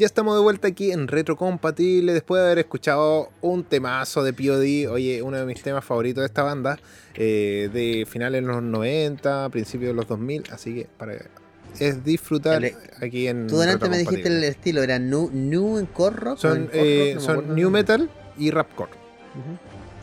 Ya estamos de vuelta aquí en Retrocompatible después de haber escuchado un temazo de POD, oye, uno de mis temas favoritos de esta banda, eh, de finales de los 90, principios de los 2000, así que para es disfrutar aquí en Tú delante me dijiste el estilo, era new, new en core rock. Son, eh, son new metal y rapcore.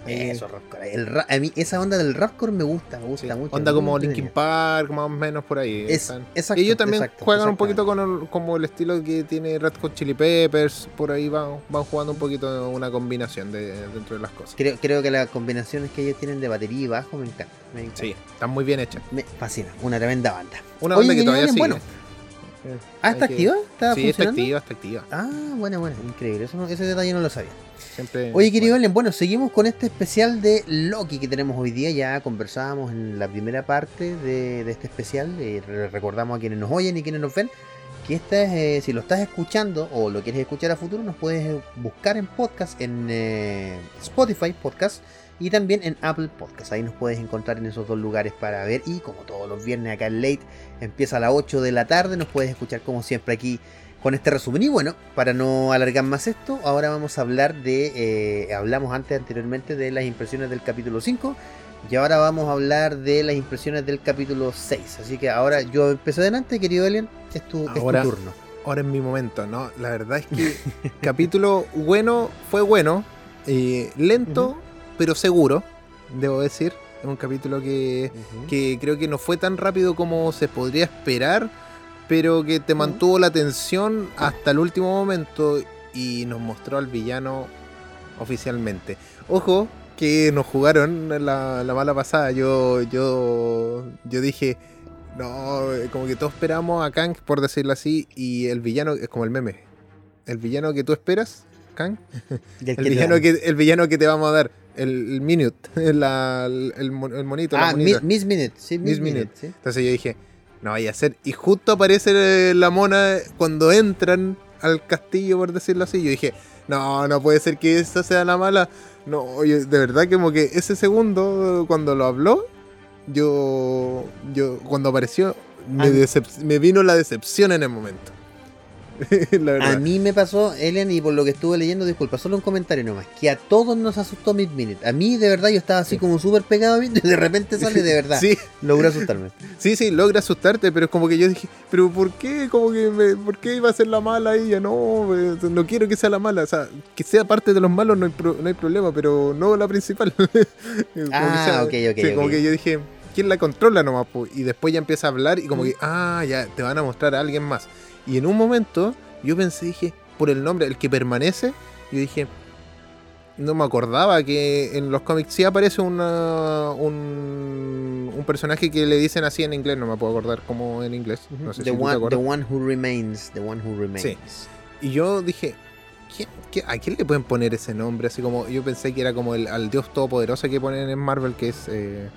Eso, El a mí esa onda del rapcore me gusta, me gusta mucho. Onda como Linkin Park, más o menos por ahí. Es, exacto, ellos también juegan un poquito con el, como el estilo que tiene Red Hot Chili Peppers, por ahí van, van jugando un poquito una combinación de, dentro de las cosas. Creo, creo que las combinaciones que ellos tienen de batería y bajo me encantan. Sí, están muy bien hechas. Me fascina, una tremenda banda. Una banda que todavía sigue. Bueno, ah, ¿está activa? sí, está activa, está activa. Ah, bueno, bueno, increíble. Eso ese detalle no lo sabía. Oye, querido Allen, bueno, seguimos con este especial de Loki que tenemos hoy día. Ya conversábamos en la primera parte de, este especial. Eh, recordamos a quienes nos oyen y quienes nos ven que esta es, eh, si lo estás escuchando o lo quieres escuchar a futuro, nos puedes buscar en podcast, en eh, Spotify Podcast y también en Apple Podcast. Ahí nos puedes encontrar en esos dos lugares para ver. Y como todos los viernes acá en Late empieza a las 8 de la tarde, nos puedes escuchar como siempre aquí con este resumen. Y bueno, para no alargar más esto, ahora vamos a hablar de, eh, hablamos antes anteriormente de las impresiones del capítulo 5 y ahora vamos a hablar de las impresiones del capítulo 6. Así que ahora yo empecé adelante, querido Alien, es tu, turno. Ahora es mi momento, ¿no? La verdad es que capítulo bueno fue bueno, eh, lento, pero seguro, debo decir. Es un capítulo que, que creo que no fue tan rápido como se podría esperar pero que te mantuvo la atención hasta el último momento y nos mostró al villano oficialmente. Ojo, que nos jugaron la, mala pasada. Yo, yo, yo dije, no, como que todos esperamos a Kang, por decirlo así, y el villano es como el meme. El villano que tú esperas, Kang. El, villano que, el villano que te vamos a dar. El, Minute, el, el, monito. Ah, Miss Minute, sí, Miss, Minute. Entonces yo dije, no vaya a ser. Y justo aparece la mona cuando entran al castillo, por decirlo así. Yo dije, no, no puede ser que esa sea la mala. No, de verdad, como que ese segundo, cuando lo habló, yo, yo cuando apareció, me, me vino la decepción en el momento. a mí me pasó, Elian, y por lo que estuve leyendo, disculpa, solo un comentario nomás, que a todos nos asustó Mid Minute. A mí, de verdad, yo estaba así como súper pegado y de repente sale de verdad. Sí. Logra asustarme. Sí, sí, logra asustarte, pero es como que yo dije, pero ¿por qué? Como que ¿Por qué iba a ser la mala ella? No, no quiero que sea la mala. O sea, que sea parte de los malos no hay, no hay problema, pero no la principal. ah, ok, ok. como que yo dije, ¿quién la controla nomás? Y después ya empieza a hablar y como que, ah, ya, te van a mostrar a alguien más. Y en un momento yo pensé, dije, por el nombre, el que permanece, yo dije, no me acordaba que en los cómics sí aparece una, un, un, personaje que le dicen así en inglés, no me puedo acordar cómo en inglés. No sé the, one, the one who remains, the one who remains. Sí. Y yo dije, a quién le pueden poner ese nombre? Así como yo pensé que era como el al dios todopoderoso que ponen en Marvel, que es eh,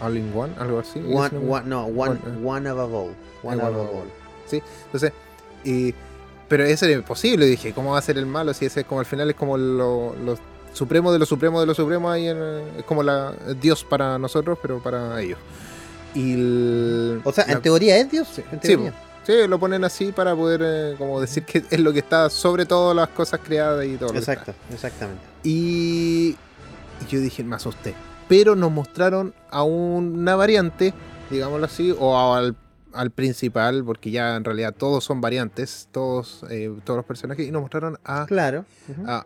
All in One, algo así. One, one no, one, one, above all. One, above all. Sí, entonces, y pero eso es imposible, dije, ¿cómo va a ser el malo si ese es como al final es como lo, supremo de lo supremo de lo supremo ahí es como la Dios para nosotros, pero para ellos. Y o sea, en teoría es Dios. Sí, sí, lo ponen así para poder eh, como decir que es lo que está sobre todas las cosas creadas y todo. Exacto, exactamente. Y yo dije, me asusté. Pero nos mostraron a una variante, digámoslo así, o al al principal, porque ya en realidad todos son variantes, todos, eh, todos los personajes, y nos mostraron a, claro.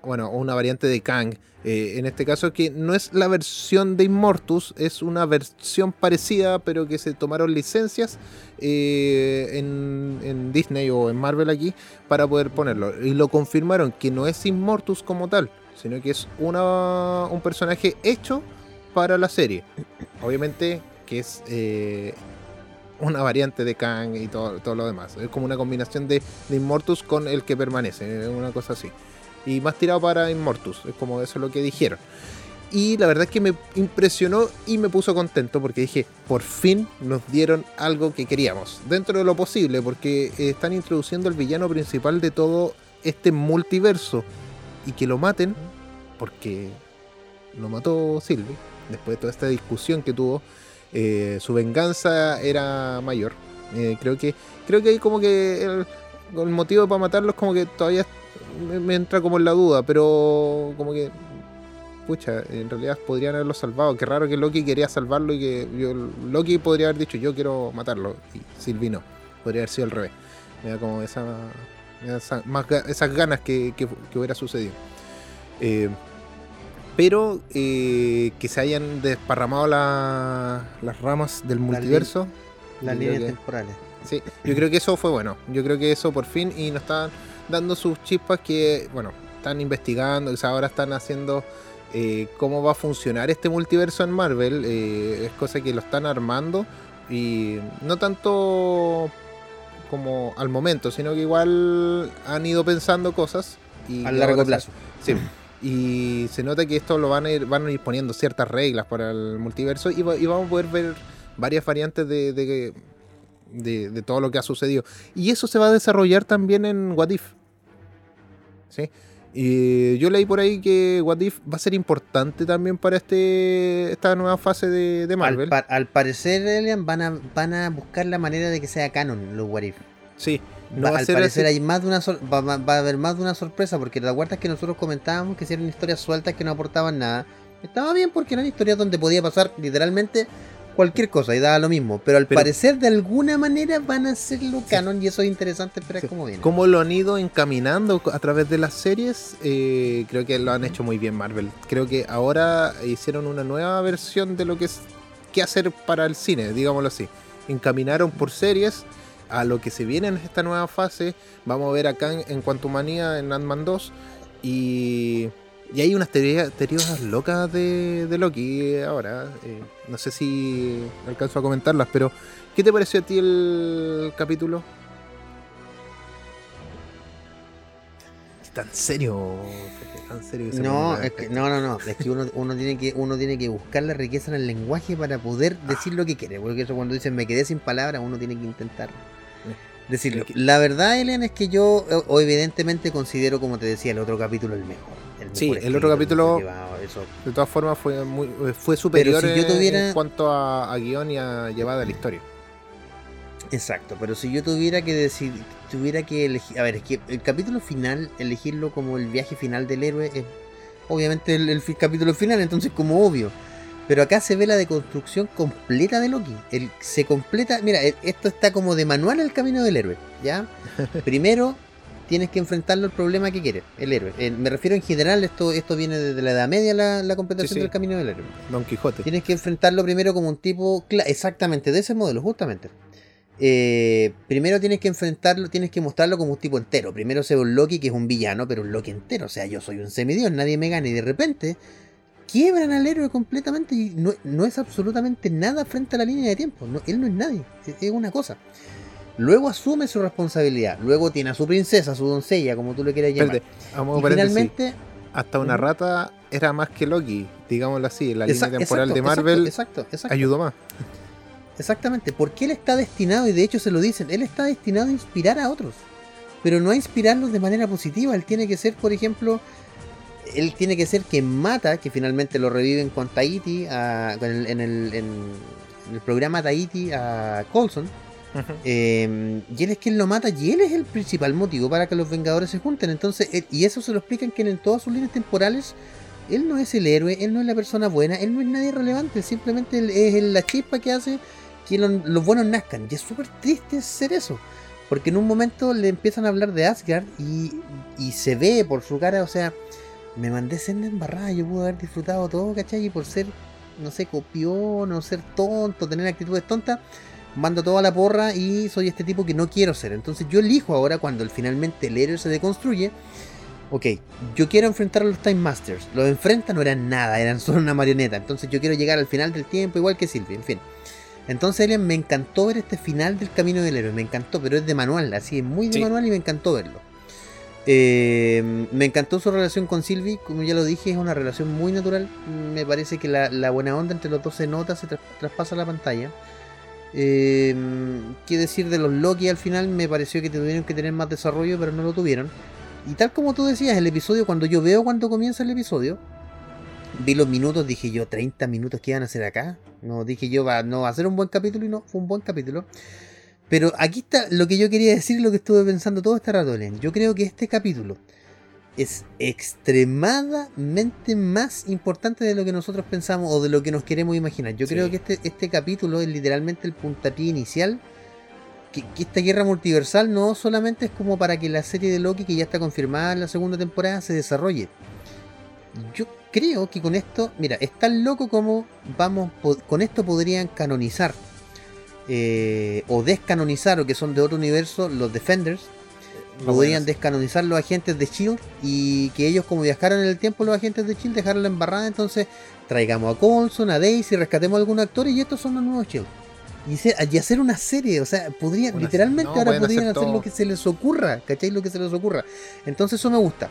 bueno, una variante de Kang, eh, en este caso que no es la versión de Immortus, es una versión parecida, pero que se tomaron licencias eh, en, en, Disney o en Marvel aquí para poder ponerlo. Y lo confirmaron que no es Immortus como tal, sino que es una, un personaje hecho para la serie. Obviamente que es una variante de Kang y todo, todo lo demás. Es como una combinación de, de Immortus con el que permanece, una cosa así. Y más tirado para Immortus, es como eso lo que dijeron. Y la verdad es que me impresionó y me puso contento porque dije, por fin nos dieron algo que queríamos, dentro de lo posible, porque están introduciendo el villano principal de todo este multiverso y que lo maten, porque lo mató Sylvie, después de toda esta discusión que tuvo eh, su venganza era mayor. Eh, creo que creo que como que el motivo para matarlos como que todavía me, entra como en la duda, pero como que pucha, en realidad podrían haberlo salvado. Qué raro que Loki quería salvarlo y que Loki podría haber dicho yo quiero matarlo y Sylvie no. Podría haber sido al revés. Me da como esa, esas ganas que, hubiera sucedido. Eh, pero eh, que se hayan desparramado las ramas del multiverso. Las líneas temporales. Sí, yo creo que eso fue bueno. Yo creo que eso por fin y nos están dando sus chispas que, bueno, están investigando, que ahora están haciendo eh, cómo va a funcionar este multiverso en Marvel. Eh, es cosa que lo están armando y no tanto como al momento, sino que igual han ido pensando cosas. Y a largo plazo. Sí. Y se nota que esto lo van a ir, van a ir poniendo ciertas reglas para el multiverso y, vamos a poder ver varias variantes de, de, todo lo que ha sucedido. Y eso se va a desarrollar también en What If. ¿Sí? Y yo leí por ahí que What If va a ser importante también para este esta nueva fase de, Marvel. Al, parecer, Elian, van a, van a buscar la manera de que sea canon los What If. Sí. No al parecer hay más de una va, va, a haber más de una sorpresa porque la es que nosotros comentábamos que si eran historias sueltas que no aportaban nada. Estaba bien porque eran historias donde podía pasar literalmente cualquier cosa y daba lo mismo. Pero al parecer de alguna manera van a hacerlo canon y eso es interesante esperar cómo viene. Como lo han ido encaminando a través de las series, eh, creo que lo han hecho muy bien Marvel. Creo que ahora hicieron una nueva versión de lo que es qué hacer para el cine, digámoslo así. Encaminaron por series a lo que se viene en esta nueva fase. Vamos a ver acá en, en Quantumania en Ant-Man 2 y y hay unas teorías, locas de, Loki ahora. Eh, no sé si alcanzo a comentarlas, pero ¿qué te pareció a ti el capítulo? ¿Tan serio? ¿Tan serio no, no, no, no. Es que uno, uno, tiene que uno tiene que buscar la riqueza en el lenguaje para poder decir lo que quiere. Porque eso cuando dicen me quedé sin palabras, uno tiene que intentar eh, decirlo. La verdad, Elena, es que yo evidentemente considero, como te decía, el otro capítulo el mejor sí, el otro capítulo, de todas formas, fue muy, fue superior en cuanto a, guion y a llevada de la historia. Exacto, pero si yo tuviera que decir, tuviera que elegir, a ver, es que el capítulo final, elegirlo como el viaje final del héroe, es obviamente el, capítulo final, entonces como obvio. Pero acá se ve la deconstrucción completa de Loki. El, se completa, mira, esto está como de manual el camino del héroe, ¿ya? Primero tienes que enfrentarlo el problema que quiere, el héroe. Me refiero en general, esto, esto viene desde la Edad Media, la, la completación del camino del héroe. Don Quijote. Tienes que enfrentarlo primero como un tipo, exactamente, de ese modelo, justamente. Eh, primero tienes que enfrentarlo, tienes que mostrarlo como un tipo entero. Primero se ve un Loki que es un villano, pero un Loki entero. O sea, yo soy un semidios, nadie me gana. Y de repente quiebran al héroe completamente y no, no es absolutamente nada frente a la línea de tiempo. No, él no es nadie, es una cosa. Luego asume su responsabilidad. Luego tiene a su princesa, a su doncella, como tú le quieras llamar. y finalmente. Hasta una rata era más que Loki, digámoslo así. La línea temporal de Marvel exacto, ayudó más. Exactamente, porque él está destinado, y de hecho se lo dicen, él está destinado a inspirar a otros. Pero no a inspirarlos de manera positiva. Él tiene que ser, por ejemplo, él tiene que ser quien mata, que finalmente lo reviven con Tahiti, en, el, en, el, programa Tahiti a Colson Em, y él es quien lo mata y él es el principal motivo para que los Vengadores se junten. Entonces, y eso se lo explican que en todas sus líneas temporales, él no es el héroe, él no es la persona buena, él no es nadie relevante, simplemente es la chispa que hace que los, buenos nazcan. Y es súper triste ser eso. Porque en un momento le empiezan a hablar de Asgard y, y se ve por su cara, o sea, me mandé senda embarrada, yo pude haber disfrutado todo, ¿cachai? Y por ser, no sé, copión o ser tonto, tener actitudes tontas, mando toda la porra y soy este tipo que no quiero ser. Entonces yo elijo ahora cuando finalmente el héroe se deconstruye. Ok, yo quiero enfrentar a los Time Masters. Los enfrenta no eran nada, eran solo una marioneta. Entonces yo quiero llegar al final del tiempo igual que Sylvie, en fin. Entonces Elian me encantó ver este final del camino del héroe, me encantó, pero es de manual, así es muy de manual y me encantó verlo. Eh, me encantó su relación con Sylvie, como ya lo dije, es una relación muy natural. Me parece que la, buena onda entre los dos se nota, se traspasa la pantalla. Eh, ¿Qué decir de los Loki al final? Me pareció que tuvieron que tener más desarrollo, pero no lo tuvieron. Y tal como tú decías, el episodio, cuando yo veo cuando comienza el episodio, vi los minutos, dije yo, 30 minutos que iban a hacer acá. No, dije yo, va, no va a ser un buen capítulo y no, fue un buen capítulo. Pero aquí está lo que yo quería decir, lo que estuve pensando todo este rato, Len. Yo creo que este capítulo es extremadamente más importante de lo que nosotros pensamos o de lo que nos queremos imaginar. Yo creo que este, este capítulo es literalmente el puntapié inicial. Que, esta guerra multiversal no solamente es como para que la serie de Loki, que ya está confirmada en la segunda temporada, se desarrolle. Yo creo que con esto, mira, es tan loco como vamos, con esto podrían canonizar eh, o descanonizar, o que son de otro universo, los Defenders, podrían descanonizar los agentes de Shield y que ellos como viajaron en el tiempo los agentes de Shield dejaron la embarrada, entonces traigamos a Colson, a Daisy, rescatemos a algún actor y estos son los nuevos Shield. Y, hacer una serie, o sea, podrían, literalmente ahora podrían hacer, lo que se les ocurra, ¿cacháis? Lo que se les ocurra. Entonces eso me gusta.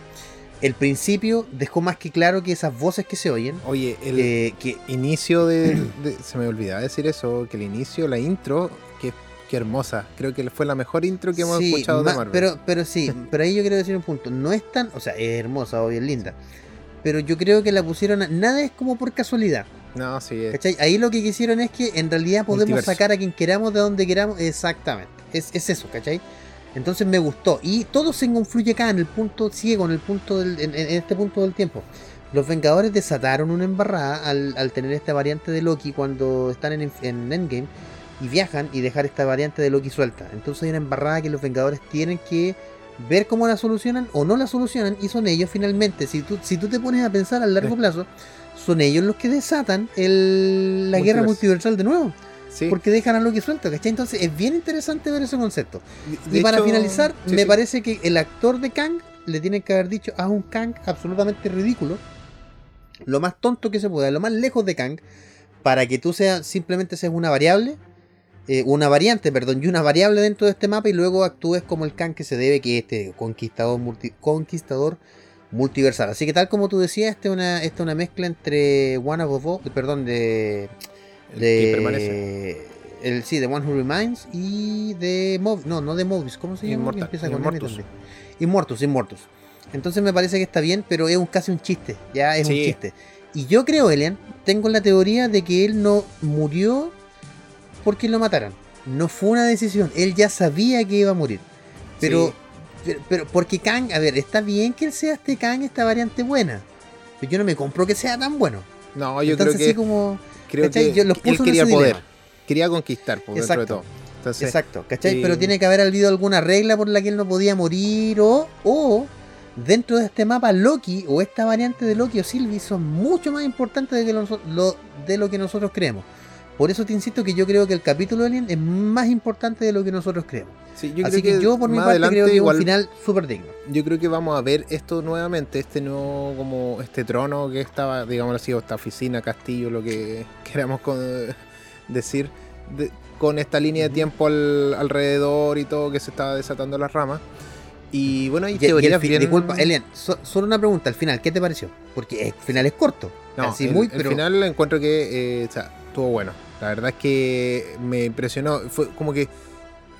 El principio dejó más que claro que esas voces que se oyen. Oye, el eh, que inicio de, Se me olvidaba decir eso, que el inicio, la intro, que Qué hermosa. Creo que fue la mejor intro que hemos escuchado de Marvel. Pero, pero sí, pero ahí yo quiero decir un punto. No es tan. O sea, es hermosa, obvio, es linda. Pero yo creo que la pusieron. nada es como por casualidad. No, sí. Es. ¿Cachai? Ahí lo que quisieron es que en realidad podemos sacar a quien queramos de donde queramos. Exactamente. Es, eso, ¿cachai? Entonces me gustó. Y todo se confluye acá en el punto ciego, en el punto del, en, este punto del tiempo. Los Vengadores desataron una embarrada al, al tener esta variante de Loki cuando están en, en Endgame y viajan y dejar esta variante de Loki suelta. Entonces hay una embarrada que los Vengadores tienen que ver cómo la solucionan o no la solucionan y son ellos finalmente, si tú, si tú te pones a pensar a largo plazo, son ellos los que desatan el, la guerra multiversal de nuevo. Porque dejan a Loki suelto, ¿cachai? Entonces es bien interesante ver ese concepto. y para finalizar, me parece que el actor de Kang le tiene que haber dicho a un Kang absolutamente ridículo, lo más tonto que se pueda, lo más lejos de Kang, para que tú seas simplemente seas una variable eh, una variante, perdón, y una variable dentro de este mapa y luego actúes como el Khan que se debe, que es este conquistador, conquistador multiversal. Así que tal como tú decías, esta es una, esta una mezcla entre One of perdón, de... de el, sí, de One Who Reminds y de Mob, no, no de Mobius, ¿cómo se llama? Empieza con Immortus. Immortus, Immortus. Entonces me parece que está bien, pero es un, casi un chiste, ya es un chiste. Y yo creo, Elian, tengo la teoría de que él no murió porque lo mataran. No fue una decisión. Él ya sabía que iba a morir. Pero, pero, porque Kang, a ver, está bien que él sea este Kang, esta variante buena. Pero yo no me compro que sea tan bueno. No, yo creo que. como, creo que él quería poder. Quería conquistar, por dentro de todo. Exacto, ¿cachai? Pero tiene que haber habido alguna regla por la que él no podía morir o, o dentro de este mapa Loki o esta variante de Loki o Sylvie son mucho más importantes de, lo, de lo que nosotros creemos. Por eso te insisto que yo creo que el capítulo de Alien es más importante de lo que nosotros creemos. Así que, yo por mi parte creo que es un final súper digno. Yo creo que vamos a ver esto nuevamente, este nuevo como este trono que estaba, digamos así, o esta oficina, castillo, lo que queramos decir, con esta línea de tiempo alrededor y todo que se estaba desatando las ramas. Y bueno, hay teorías Disculpa, Elian, solo una pregunta al final, ¿qué te pareció? Porque el final es corto. No, así, el, muy, el final encuentro que eh, estuvo bueno la verdad es que me impresionó. Fue como que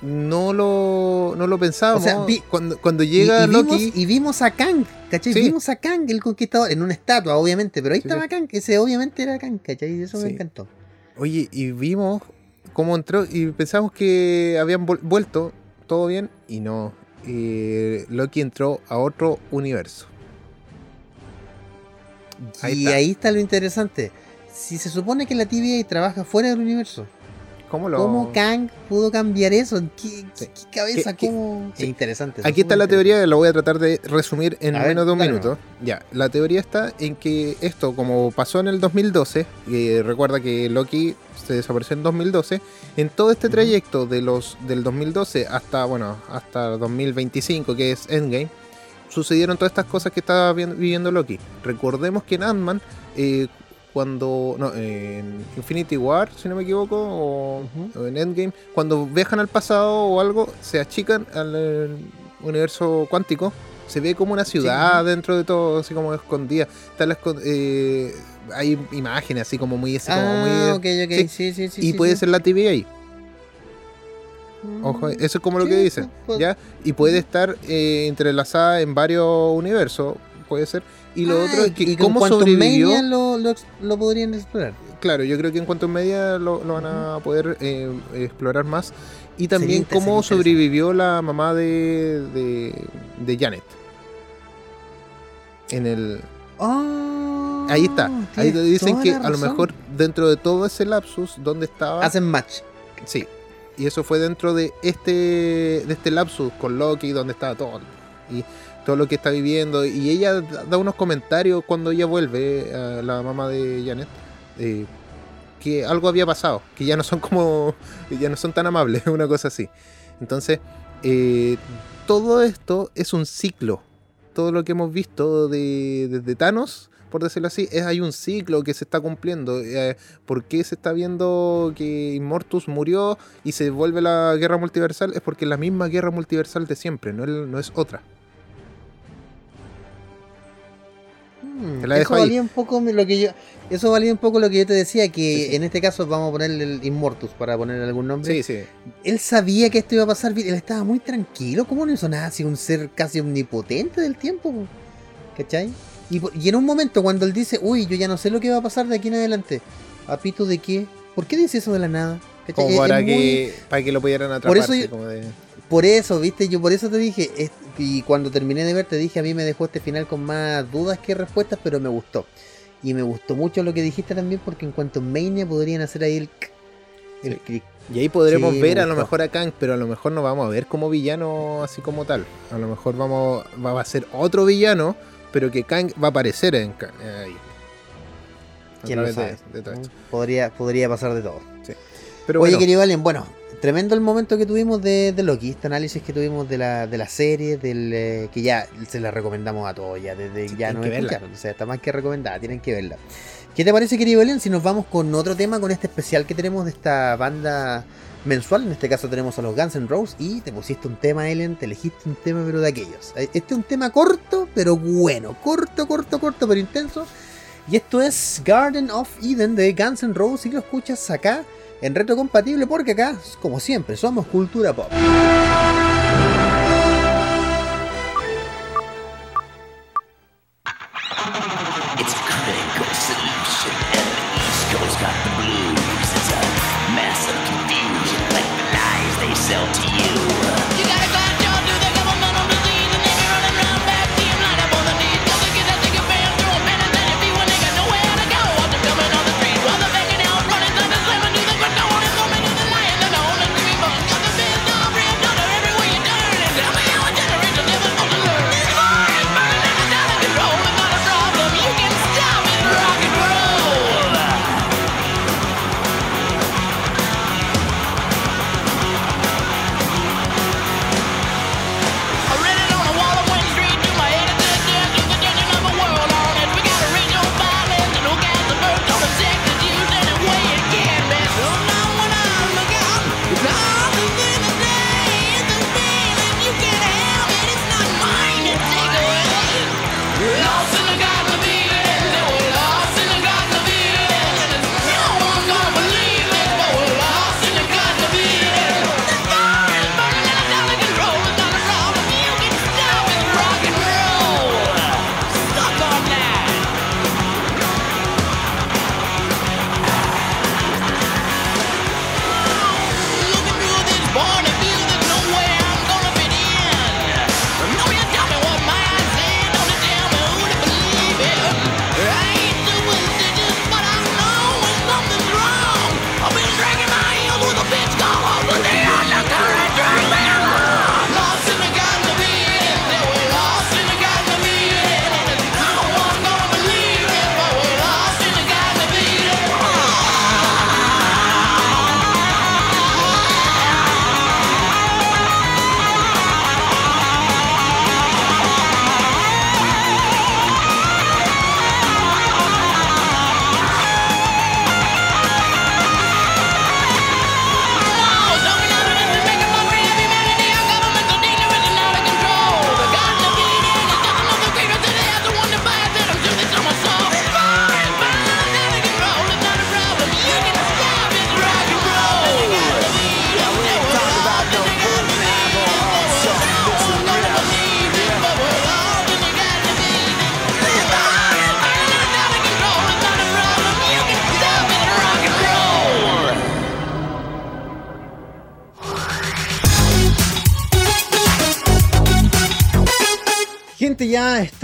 no lo, no lo pensábamos. cuando, cuando llega y, Loki. Vimos, y vimos a Kang, ¿cachai? Vimos a Kang, el conquistador, en una estatua, obviamente, pero ahí estaba Kang, ese obviamente era Kang, ¿cachai? Y eso me encantó. Oye, y vimos cómo entró y pensamos que habían vuelto todo bien y no. Loki entró a otro universo. y ahí está lo interesante si se supone que la TVA trabaja fuera del universo, ¿Cómo, lo... ¿Cómo Kang pudo cambiar eso? ¿Qué, qué cabeza? ¿Cómo? Es interesante. Aquí está la teoría, lo voy a tratar de resumir en menos de un minuto. Ya, la teoría está en que esto, como pasó en el 2012, y recuerda que Loki se desapareció en 2012, en todo este trayecto de los del 2012 hasta, bueno, hasta 2025, que es Endgame, sucedieron todas estas cosas que estaba viviendo Loki. Recordemos que en Ant-Man eh, cuando. No, en Infinity War, si no me equivoco, o, en Endgame, cuando viajan al pasado o algo, se achican al universo cuántico. Se ve como una ciudad dentro de todo, así como escondida. Eh, hay imágenes así como muy. Así, ah, muy sí, sí, y puede ser la TV ahí. Ojo, mm, eso es como lo que dicen, pues. ¿ya? Y puede estar eh, entrelazada en varios universos, puede ser. Y lo otro es que cómo sobrevivió. Lo, lo, podrían explorar. Claro, yo creo que en cuanto media lo, lo van a poder eh, explorar más. Y también cómo sobrevivió la mamá de, de, Janet. En el... Ah, ahí está. Ahí te dicen que a lo mejor dentro de todo ese lapsus, ¿dónde estaba? Hacen match. Sí. Y eso fue dentro de este, de este lapsus con Loki, donde estaba todo. Y todo lo que está viviendo. Y ella da unos comentarios cuando ella vuelve, a la mamá de Janet. Eh, que algo había pasado, que ya no son como, ya no son tan amables, una cosa así. Entonces, eh, todo esto es un ciclo. Todo lo que hemos visto de, desde Thanos, por decirlo así, es hay un ciclo que se está cumpliendo. Eh, ¿Por qué se está viendo que Immortus murió y se vuelve la guerra multiversal? Es porque es la misma guerra multiversal de siempre, no, no es otra. Hmm, eso valía un poco lo que yo eso valía un poco lo que yo te decía que en este caso vamos a ponerle el Immortus para ponerle algún nombre sí sí él sabía que esto iba a pasar él estaba muy tranquilo cómo no hizo nada así un ser casi omnipotente del tiempo ¿cachai? Y, y, en un momento cuando él dice uy yo ya no sé lo que va a pasar de aquí en adelante ¿a pito de qué? ¿por qué dice eso de la nada? Como para, que, para que lo pudieran atrapar por eso, como de... por eso, viste, yo por eso te dije, y cuando terminé de ver te dije, a mí me dejó este final con más dudas que respuestas, pero me gustó. Y me gustó mucho lo que dijiste también, porque en cuanto a Mania podrían hacer ahí el, el Y ahí podremos ver a lo mejor a Kang, pero a lo mejor no vamos a ver como villano así como tal. A lo mejor vamos va a ser otro villano, pero que Kang va a aparecer en ahí. ¿Quién lo sabe? podría, podría pasar de todo. Pero Oye, querido Alien, bueno, tremendo el momento que tuvimos de, Loki, este análisis que tuvimos de la, de la serie, del, eh, que ya se la recomendamos a todos, ya desde ya no escucharon, o sea, está más que recomendada, tienen que verla. ¿Qué te parece, querido Belén, si nos vamos con otro tema, con este especial que tenemos de esta banda mensual? En este caso tenemos a los Guns N' Roses y te pusiste un tema, Ellen, te elegiste un tema, pero de aquellos. Eh, este es un tema corto, pero bueno, corto, corto, corto, pero intenso. Y esto es Garden of Eden de Guns N' Roses y lo escuchas acá en retrocompatible porque acá, como siempre, somos cultura pop.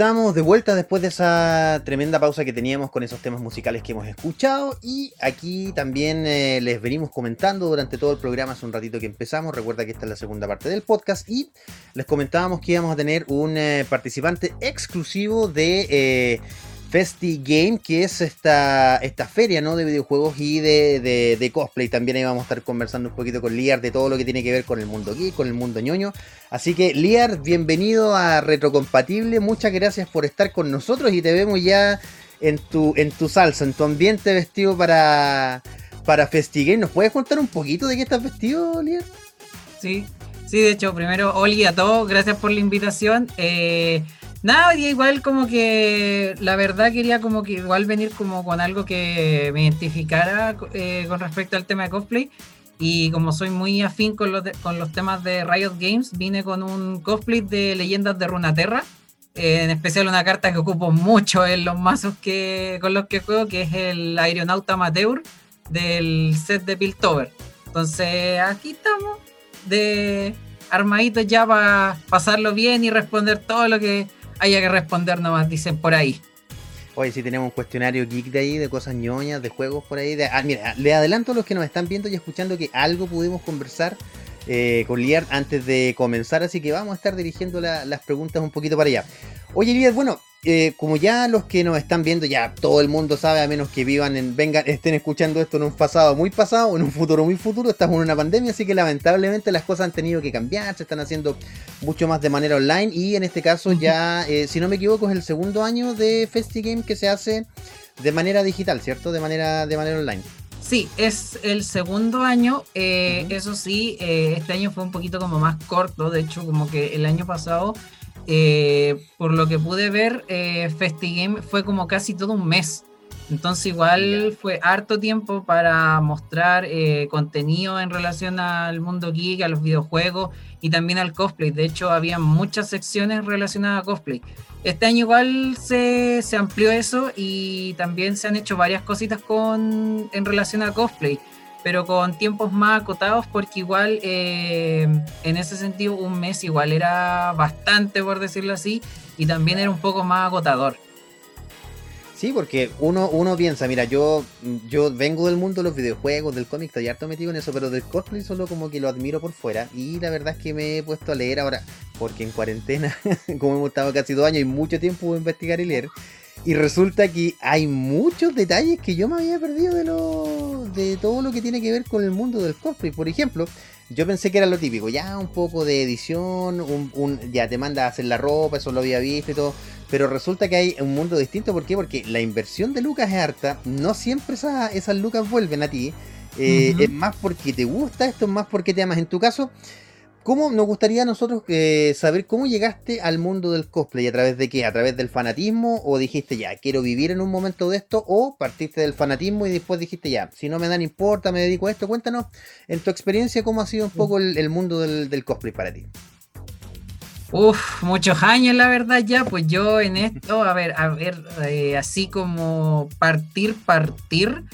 Estamos de vuelta después de esa tremenda pausa que teníamos con esos temas musicales que hemos escuchado. Y aquí también eh, les venimos comentando durante todo el programa, hace un ratito que empezamos. Recuerda que esta es la segunda parte del podcast. Y les comentábamos que íbamos a tener un eh, participante exclusivo de eh, Festi Game, que es esta, esta feria ¿no? de videojuegos y de, de, cosplay. También ahí vamos a estar conversando un poquito con Liar de todo lo que tiene que ver con el mundo geek, con el mundo ñoño. Así que Liar, bienvenido a Retrocompatible. Muchas gracias por estar con nosotros y te vemos ya en tu, en tu salsa, en tu ambiente vestido para, para Game. ¿Nos puedes contar un poquito de qué estás vestido, Liar? Sí, sí, de hecho, primero, Oli a todos, gracias por la invitación. Eh, Nada, igual como que la verdad quería como que igual venir como con algo que me identificara eh, con respecto al tema de cosplay. Y como soy muy afín con los, con los temas de Riot Games, vine con un cosplay de leyendas de Runaterra. Eh, en especial una carta que ocupo mucho en los mazos que, con los que juego, que es el Aeronauta Amateur del set de Piltover. Entonces aquí estamos, de armaditos ya para pasarlo bien y responder todo lo que haya que responder nomás, dicen por ahí. Oye, si tenemos un cuestionario geek de ahí, de cosas ñoñas, de juegos por ahí. ah, mira, le adelanto a los que nos están viendo y escuchando que algo pudimos conversar eh, con Liard antes de comenzar, así que vamos a estar dirigiendo las preguntas un poquito para allá. Oye, Liard, bueno, eh, como ya los que nos están viendo, ya todo el mundo sabe, a menos que vivan en, vengan, estén escuchando esto en un pasado muy pasado en un futuro muy futuro, estamos en una pandemia, así que lamentablemente las cosas han tenido que cambiar, se están haciendo mucho más de manera online y en este caso ya, eh, si no me equivoco, es el segundo año de FestiGame que se hace de manera digital, ¿cierto? De manera, de manera online. Sí, es el segundo año. Eh, eso sí, este año fue un poquito como más corto. De hecho, como que el año pasado eh, por lo que pude ver, eh, FestiGame fue como casi todo un mes. Entonces igual fue harto tiempo para mostrar eh, contenido en relación al mundo geek, a los videojuegos y también al cosplay. De hecho, había muchas secciones relacionadas a cosplay. Este año igual se, se amplió eso y también se han hecho varias cositas con, en relación a cosplay pero con tiempos más acotados porque igual eh, en ese sentido un mes igual era bastante por decirlo así y también era un poco más agotador. Sí, porque uno, uno piensa, mira, yo, yo vengo del mundo de los videojuegos, del cómic, estoy harto metido en eso, pero del cosplay solo como que lo admiro por fuera. Y la verdad es que me he puesto a leer ahora, porque en cuarentena, como hemos estado casi dos años y mucho tiempo a investigar y leer, y resulta que hay muchos detalles que yo me había perdido de lo, de todo lo que tiene que ver con el mundo del cosplay. Por ejemplo, yo pensé que era lo típico, ya un poco de edición, un, ya te manda a hacer la ropa, eso lo había visto y todo. Pero resulta que hay un mundo distinto. ¿Por qué? Porque la inversión de lucas es harta. No siempre esas lucas vuelven a ti. Eh, es más porque te gusta esto, es más porque te amas. En tu caso, ¿Cómo nos gustaría a nosotros eh, saber cómo llegaste al mundo del cosplay? ¿A través de qué? ¿A través del fanatismo? ¿O dijiste ya, quiero vivir en un momento de esto? ¿O partiste del fanatismo y después dijiste ya, si no me dan importa, me dedico a esto? Cuéntanos en tu experiencia cómo ha sido un poco el, mundo del, cosplay para ti. Uf, muchos años la verdad ya, pues yo en esto, a ver, a ver, eh, así como partir, partir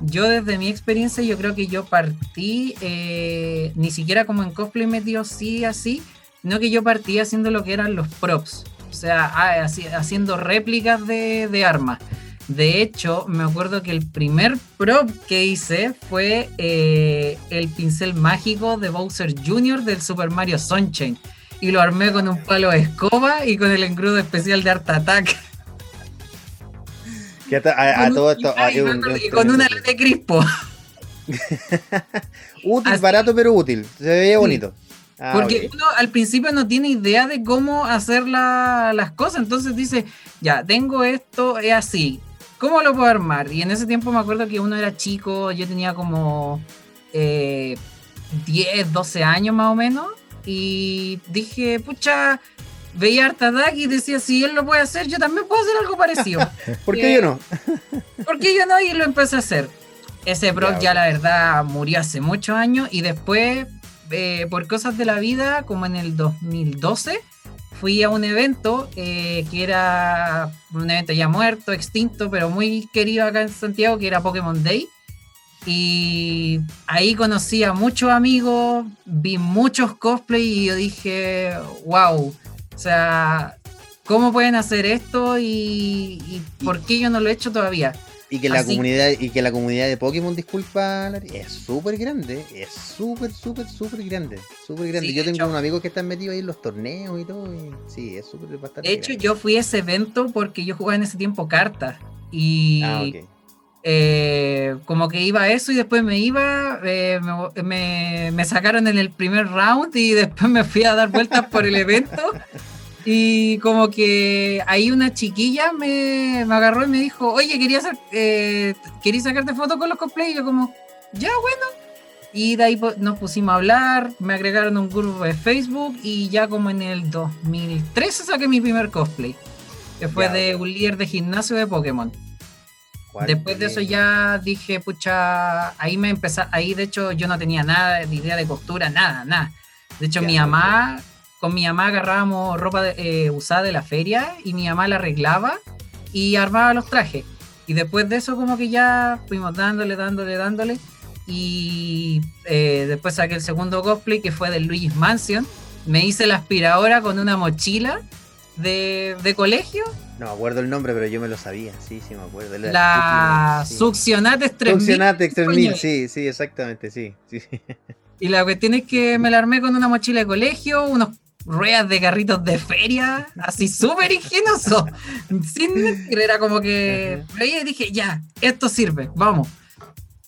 yo desde mi experiencia, yo creo que yo partí, eh, ni siquiera como en cosplay metido sí así, sino que yo partí haciendo lo que eran los props, o sea, haciendo réplicas de, armas. De hecho, me acuerdo que el primer prop que hice fue eh, el pincel mágico de Bowser Jr. del Super Mario Sunshine. Y lo armé con un palo de escoba y con el engrudo especial de Art Attack. Que a, todo esto. con una de crispo. útil, barato, pero útil. Se veía bonito. Ah, Porque uno al principio no tiene idea de cómo hacer las cosas. Entonces dice, ya, tengo esto, es así. ¿Cómo lo puedo armar? Y en ese tiempo me acuerdo que uno era chico, yo tenía como 10, eh, 12 años más o menos. Y dije, pucha, veía Art y decía, si él lo puede hacer, yo también puedo hacer algo parecido. ¿Por qué yo no? ¿Por qué yo no? Y lo empecé a hacer. Ese Brock ya, la verdad murió hace muchos años y después, eh, por cosas de la vida, como en el 2012, fui a un evento eh, que era un evento ya muerto, extinto, pero muy querido acá en Santiago, que era Pokémon Day. Y ahí conocí a muchos amigos, vi muchos cosplay y yo dije, wow, o sea, ¿cómo pueden hacer esto y, por qué yo no lo he hecho todavía? Y que la comunidad y que la comunidad de Pokémon, disculpa, es súper grande, es súper, súper, súper grande, súper grande. yo tengo un amigo que está metido ahí en los torneos y todo, y sí, es súper bastante. De hecho, yo fui a ese evento porque yo jugaba en ese tiempo cartas y ah, eh, como que iba a eso y después me iba, eh, me, me, sacaron en el primer round y después me fui a dar vueltas por el evento. Y como que ahí una chiquilla me, me agarró y me dijo, oye, quería, hacer, eh, sacarte fotos con los cosplay. Y yo como, ya, bueno. Y de ahí nos pusimos a hablar, me agregaron un grupo de Facebook y ya como en el 2013 saqué mi primer cosplay, que fue de un líder de gimnasio de Pokémon. Después de eso ya dije, pucha, ahí me empezó, ahí de hecho yo no tenía nada de idea de costura, nada, nada. De hecho mi mamá, con mi mamá agarrábamos ropa eh, usada de la feria y mi mamá la arreglaba y armaba los trajes. Y después de eso como que ya fuimos dándole, dándole, dándole. Y eh, después saqué el segundo cosplay que fue de Luigi's Mansion. Me hice la aspiradora con una mochila de, de colegio no me acuerdo el nombre, pero yo me lo sabía. Sí, sí, me acuerdo. La, la Succionatex 3000. Succionatex 3000, sí, sí, exactamente, sí, sí. Y la cuestión es que me la armé con una mochila de colegio, unos ruedas de carritos de feria, así súper ingenioso. Sin mentir, era como que. Ahí dije, ya, esto sirve, vamos.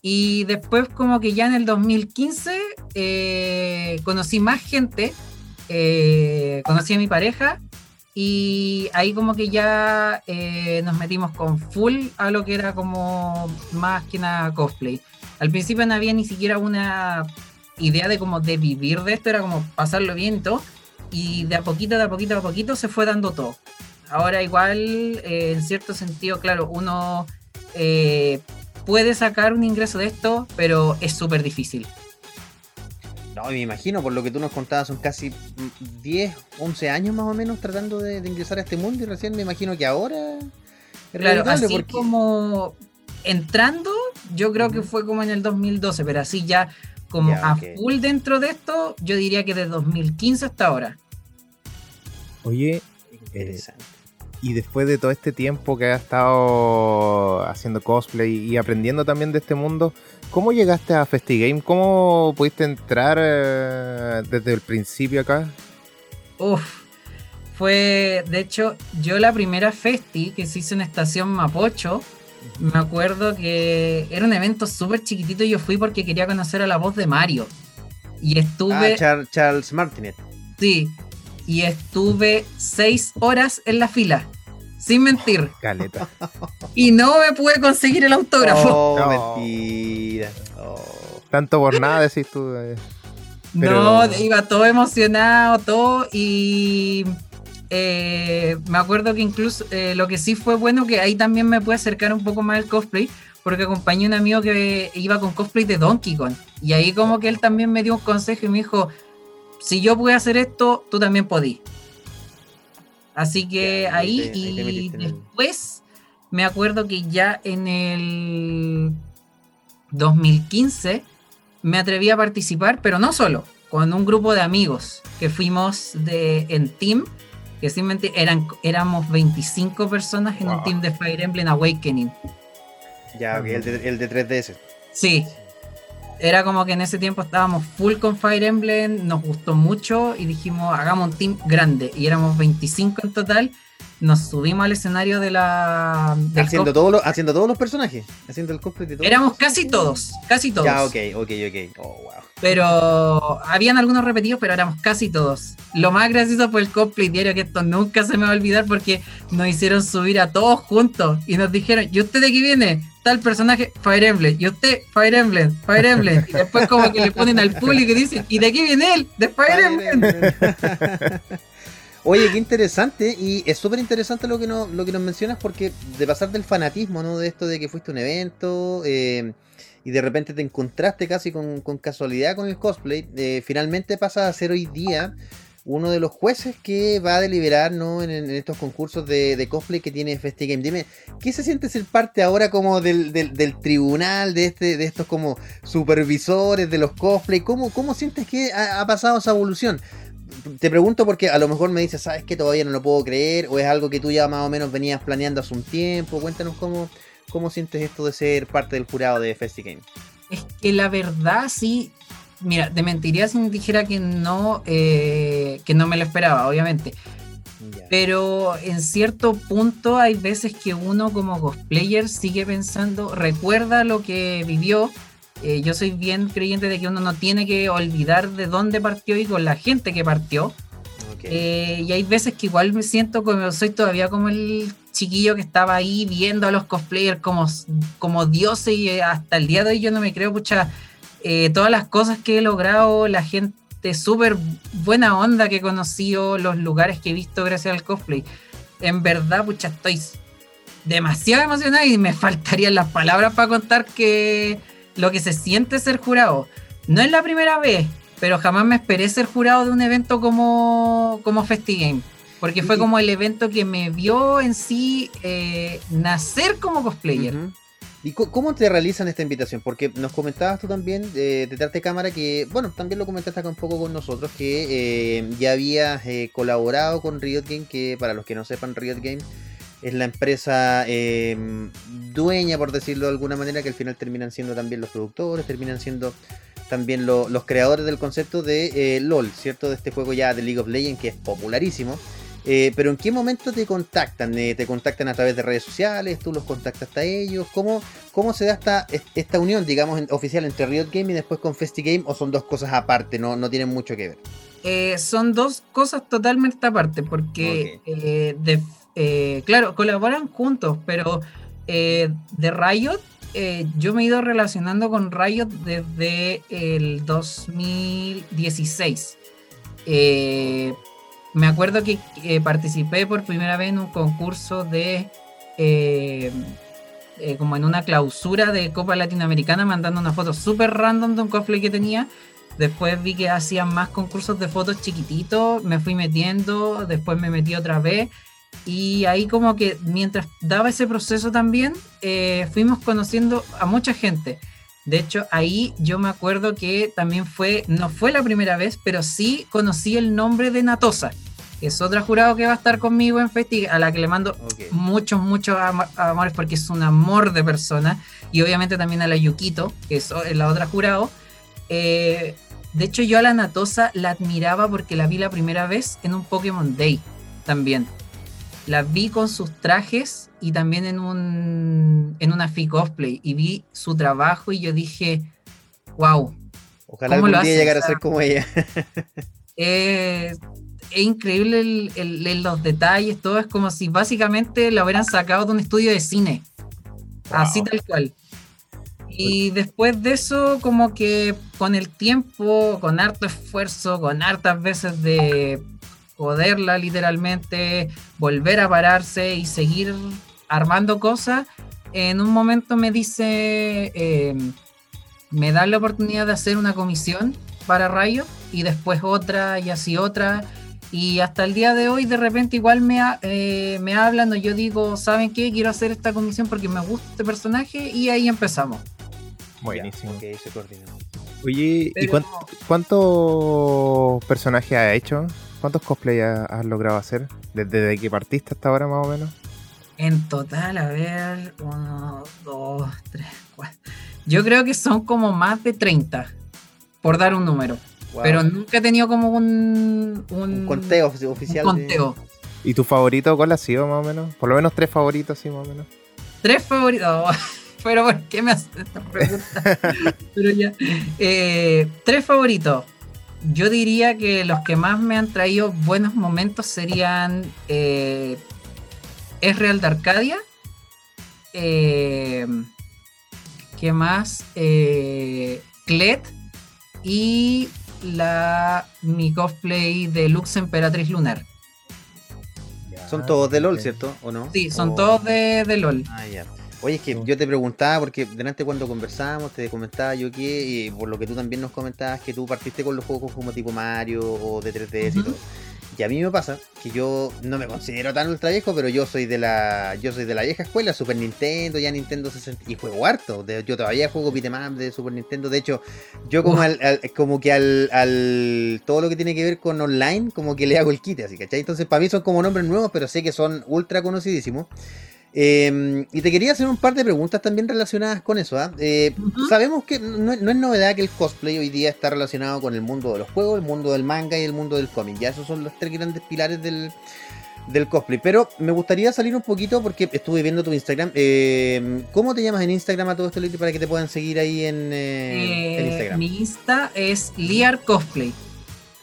Y después, como que ya en el 2015, eh, conocí más gente, eh, conocí a mi pareja y ahí como que ya eh, nos metimos con full a lo que era como más que nada cosplay. Al principio no había ni siquiera una idea de como de vivir de esto, era como pasarlo bien todo. Y de a poquito, de a poquito, de a poquito se fue dando todo. Ahora igual, eh, en cierto sentido, claro, uno eh, puede sacar un ingreso de esto, pero es súper difícil. No, me imagino, por lo que tú nos contabas, son casi 10, 11 años más o menos tratando de, ingresar a este mundo y recién me imagino que ahora... Es claro, así como entrando, yo creo que fue como en el 2012, pero así ya como a full dentro de esto, yo diría que de 2015 hasta ahora. Oye, interesante. Y después de todo este tiempo que has estado haciendo cosplay y aprendiendo también de este mundo, ¿Cómo llegaste a FestiGame? ¿Cómo pudiste entrar eh, desde el principio acá? Uf, fue, de hecho, yo la primera Festi que se hizo en Estación Mapocho, me acuerdo que era un evento súper chiquitito y yo fui porque quería conocer a la voz de Mario. Y estuve... Ah, Charles Martinet. Sí, y estuve seis horas en la fila. Sin mentir. Caleta. Y no me pude conseguir el autógrafo. Oh, mentira. Oh. Tanto por nada decís tú. Eh. No, iba todo emocionado, todo. Y eh, me acuerdo que incluso eh, lo que sí fue bueno que ahí también me pude acercar un poco más al cosplay. Porque acompañé a un amigo que iba con cosplay de Donkey Kong. Y ahí como que él también me dio un consejo y me dijo, si yo pude hacer esto, tú también podís. Así que ahí, y después me acuerdo que ya en el 2015 me atreví a participar, pero no solo, con un grupo de amigos que fuimos de, en team, que simplemente eran, éramos 25 personas en el team de Fire Emblem Awakening. Ya, el, de, el de 3DS. Sí, era como que en ese tiempo estábamos full con Fire Emblem, nos gustó mucho y dijimos, hagamos un team grande. Y éramos 25 en total. Nos subimos al escenario de la. Haciendo, todo haciendo todos los personajes. Haciendo el cosplay de todos. Éramos casi todos. Casi todos. Ya, ok, ok, ok. Oh, wow. Pero habían algunos repetidos, pero éramos casi todos. Lo más gracioso fue el cosplay diario, que esto nunca se me va a olvidar porque nos hicieron subir a todos juntos y nos dijeron, ¿y usted de qué viene? Tal personaje, Fire Emblem. Y usted, Fire Emblem, Fire Emblem. Y después como que le ponen al público y dicen, ¿y de qué viene él? De Fire, Emblem. Oye, qué interesante y es súper interesante lo que, no, lo que nos mencionas porque de pasar del fanatismo, ¿no? De esto de que fuiste a un evento, eh, y de repente te encontraste casi con, casualidad con el cosplay, eh, finalmente pasa a ser hoy día uno de los jueces que va a deliberar ¿no? en, estos concursos de, cosplay que tiene FestiGame. Dime, ¿qué se siente ser parte ahora como del, tribunal, de, este, de estos como supervisores de los cosplay? ¿Cómo, cómo sientes que ha, pasado esa evolución? te pregunto porque a lo mejor me dices, ¿sabes que todavía no lo puedo creer? ¿O es algo que tú ya más o menos venías planeando hace un tiempo? Cuéntanos cómo, cómo sientes esto de ser parte del jurado de FestiGame. Es que la verdad sí, mira, te mentiría si me dijera que no, eh, que no me lo esperaba, obviamente. Pero en cierto punto hay veces que uno como cosplayer sigue pensando, recuerda lo que vivió. Eh, yo soy bien creyente de que uno no tiene que olvidar de dónde partió y con la gente que partió. Eh, y hay veces que igual me siento como soy todavía como el chiquillo que estaba ahí viendo a los cosplayers como, como dioses y hasta el día de hoy yo no me creo, pucha, eh, todas las cosas que he logrado, la gente súper buena onda que he conocido, los lugares que he visto gracias al cosplay. En verdad, pucha, estoy demasiado emocionado y me faltarían las palabras para contar que lo que se siente ser jurado. No es la primera vez, pero jamás me esperé ser jurado de un evento como, como FestiGame. Porque fue como el evento que me vio en sí eh, nacer como cosplayer. ¿Y cómo te realizan esta invitación? Porque nos comentabas tú también eh, detrás de cámara que, bueno, también lo comentaste acá un poco con nosotros, que eh, ya habías eh, colaborado con Riot Game, que para los que no sepan, Riot Game es la empresa em, dueña, por decirlo de alguna manera, que al final terminan siendo también los productores, terminan siendo también los creadores del concepto de LOL, ¿cierto? De este juego ya de League of Legends, que es popularísimo. Eh, pero ¿en qué momento te contactan? Eh, ¿Te contactan a través de redes sociales? ¿Tú los contactas a ellos? ¿Cómo, cómo se da esta, esta unión, digamos, oficial entre Riot Game y después con FestiGame? ¿O son dos cosas aparte? No, no tienen mucho que ver. Eh, son dos cosas totalmente aparte, porque, claro, colaboran juntos, pero de Riot, yo me he ido relacionando con Riot desde el 2016. Me acuerdo que participé por primera vez en un concurso de eh, eh, como en una clausura de Copa Latinoamericana mandando una foto súper random de un cosplay que tenía. Después vi que hacían más concursos de fotos chiquititos, me fui metiendo, después me metí otra vez. Y ahí como que mientras daba ese proceso también, eh, fuimos conociendo a mucha gente. De hecho, ahí yo me acuerdo que también fue, no fue la primera vez, pero sí conocí el nombre de Natosa, es otra jurado que va a estar conmigo en Festi, a la que le mando muchos, muchos amores porque es un amor de persona. Y obviamente también a la Yukito, que es la otra jurado. Eh, de hecho, yo a la Natosa la admiraba porque la vi la primera vez en un Pokémon Day también. La vi con sus trajes y también en un en una FI cosplay y vi su trabajo y yo dije, wow. Ojalá algún día llegar a ser como ella. Eh, es increíble el, los detalles, todo es como si básicamente lo hubieran sacado de un estudio de cine. Así tal cual. Y después de eso, como que con el tiempo, con harto esfuerzo, con hartas veces de poderla literalmente, volver a pararse y seguir armando cosas, en un momento me dice, eh, me da la oportunidad de hacer una comisión para Rayo y después otra y así otra. Y hasta el día de hoy de repente igual me, eh, me hablan o yo digo, ¿saben qué? Quiero hacer esta comisión porque me gusta este personaje y ahí empezamos. Buenísimo. Oye, ¿y cuántos personajes has hecho? ¿Cuántos cosplays has, logrado hacer? ¿Desde que partiste hasta ahora más o menos? En total, a ver, uno, dos, tres, cuatro. Yo creo que son como más de 30, por dar un número. Pero nunca he tenido como un... Un, conteo oficial. conteo. ¿Y tu favorito cuál ha sido más o menos? Por lo menos tres favoritos, sí, más o menos. Tres favoritos. Pero ¿por qué me haces esta pregunta? Pero ya. Eh, tres favoritos yo diría que los que más me han traído buenos momentos serían eh, Es Real de Arcadia. Eh, ¿Qué más? Eh, Clet y la mi cosplay de Lux Emperatriz Lunar. Son todos de LOL, ¿cierto? ¿O no? Sí, son todos de, de LOL. Ah, ya. Oye, es que yo te preguntaba, porque delante cuando conversábamos, te comentaba yo que, y por lo que tú también nos comentabas, que tú partiste con los juegos como tipo Mario o de 3DS y todo. Y a mí me pasa que yo no me considero tan ultra viejo, pero yo soy de la yo soy de la vieja escuela, Super Nintendo, ya Nintendo 60 y juego harto. yo todavía juego beat'em de Super Nintendo. De hecho, yo como al, como que al, al, todo lo que tiene que ver con online, como que le hago el kit, así, ¿cachai? Entonces, para mí son como nombres nuevos, pero sé que son ultra conocidísimos. Em, y te quería hacer un par de preguntas también relacionadas con eso. ¿ah? Eh, sabemos que no, es novedad que el cosplay hoy día está relacionado con el mundo de los juegos, el mundo del manga y el mundo del cómic. Ya esos son los tres grandes pilares del, cosplay. Pero me gustaría salir un poquito porque estuve viendo tu Instagram. Em, ¿Cómo te llamas en Instagram a todo esto, para que te puedan seguir ahí en, eh, eh, Instagram? Mi Insta es Liar Cosplay.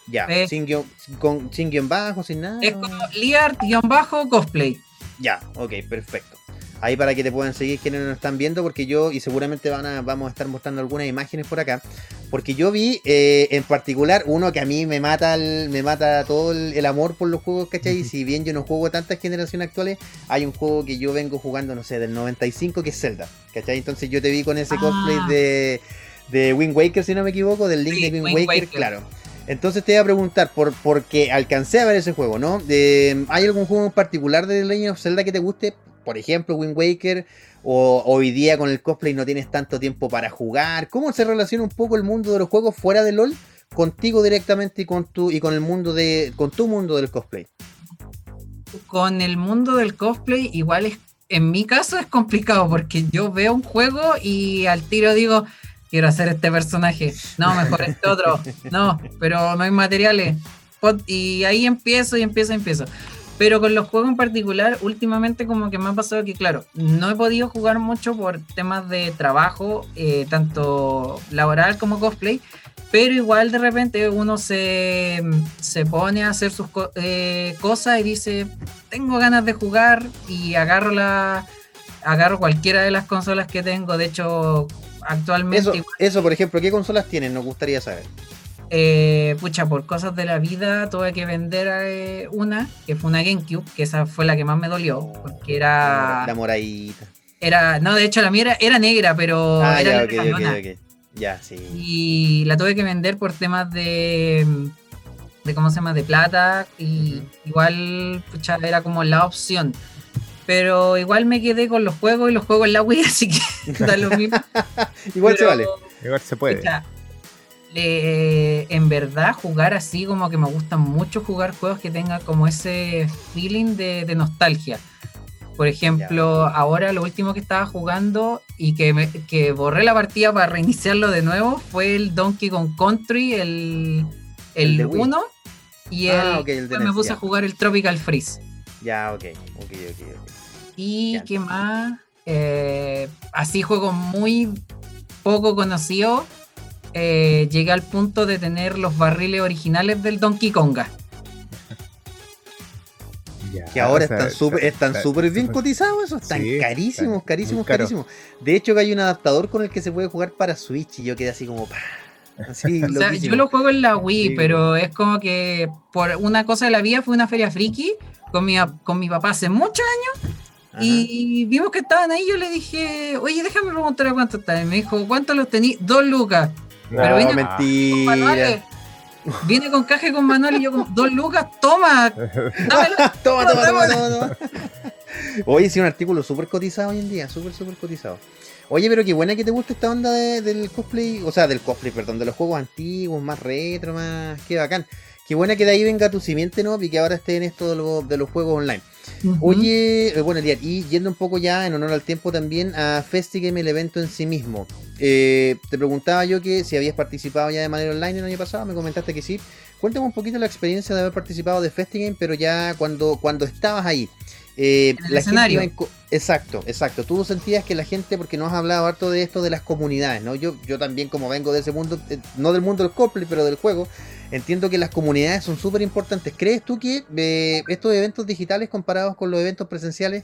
Ya, sin, guion, con, sin guion bajo, sin nada. Es como Liar-cosplay. Ya, ok, perfecto. Ahí para que te puedan seguir quienes nos están viendo, porque yo, y seguramente van a, vamos a estar mostrando algunas imágenes por acá, porque yo vi eh, en particular uno que a mí me mata me mata todo el, amor por los juegos, ¿cachai? Y si bien yo no juego tantas generaciones actuales, hay un juego que yo vengo jugando, no sé, del 95 que es Zelda, ¿cachai? Entonces yo te vi con ese cosplay ah. de, de Wind Waker, si no me equivoco, del link de Wind, Waker, claro. Entonces te iba a preguntar, por, porque alcancé a ver ese juego, ¿no? ¿Hay algún juego en particular de The of Zelda que te guste? Por ejemplo, Wind Waker, o hoy día con el cosplay no tienes tanto tiempo para jugar. ¿Cómo se relaciona un poco el mundo de los juegos fuera de LOL contigo directamente y con tu, y con el mundo de. con tu mundo del cosplay? Con el mundo del cosplay, igual es. En mi caso es complicado porque yo veo un juego y al tiro digo, quiero hacer este personaje, no, mejor este otro, no, pero no hay materiales. Y ahí empiezo y empiezo y empiezo. Pero con los juegos en particular, últimamente como que me ha pasado que, claro, no he podido jugar mucho por temas de trabajo, eh, tanto laboral como cosplay, pero igual de repente uno se, se pone a hacer sus eh, cosas y dice, tengo ganas de jugar y agarro la agarro cualquiera de las consolas que tengo. De hecho, actualmente. Eso, por ejemplo, ¿qué consolas tienen? Nos gustaría saber. Eh, pucha, por cosas de la vida tuve que vender eh, una, que fue una GameCube, que esa fue la que más me dolió, porque era... La moradita. Era, no, de hecho la mía era, negra, pero ah, era ya, Ya, sí. Y la tuve que vender por temas de, de ¿cómo se llama? De plata, y igual, pucha, era como la opción. Pero igual me quedé con los juegos y los juegos en la Wii, así que da lo mismo. igual se vale. Igual se puede. en verdad, jugar así como que me gusta mucho jugar juegos que tengan como ese feeling de, nostalgia. Por ejemplo, ahora lo último que estaba jugando y que, me, que borré la partida para reiniciarlo de nuevo fue el Donkey Kong Country, el, el, 1. Y ah, el, me puse a jugar el Tropical Freeze. Ya, ok, ok, ok. Y qué más, eh, así juego muy poco conocido, eh, llegué al punto de tener los barriles originales del Donkey Konga. que ahora están súper están súper bien cotizados esos, están carísimos, carísimos, carísimos. De hecho que hay un adaptador con el que se puede jugar para Switch y yo quedé así como... Así, yo lo juego en la Wii, pero es como que por una cosa de la vida fue una feria friki con mi, con mi papá hace muchos años y vimos que estaban ahí. Yo le dije, oye, déjame preguntar a cuánto están. Y me dijo, ¿cuánto los tení? Dos lucas. pero viene mentira. Con viene con caja y con manual y yo como, dos lucas, toma. toma, toma, toma, toma, Oye, sí, un artículo súper cotizado hoy en día, súper, súper cotizado. Oye, pero qué buena que te guste esta onda del cosplay, o sea, del cosplay, perdón, de los juegos antiguos, más retro, más... Qué bacán. Qué buena que de ahí venga tu simiente, ¿no? Y que ahora esté en esto de, los juegos online. Oye, eh, bueno, y yendo un poco ya en honor al tiempo también a FestiGame, el evento en sí mismo. Eh, te preguntaba yo que si habías participado ya de manera online el año pasado, me comentaste que sí. Cuéntame un poquito la experiencia de haber participado de FestiGame, pero ya cuando, cuando estabas ahí. Eh, el escenario. exacto, exacto. Tú sentías que la gente, porque nos has hablado harto de esto de las comunidades, ¿no? Yo, yo también, como vengo de ese mundo, eh, no del mundo del cosplay, pero del juego, entiendo que las comunidades son súper importantes. ¿Crees tú que eh, estos eventos digitales comparados con los eventos presenciales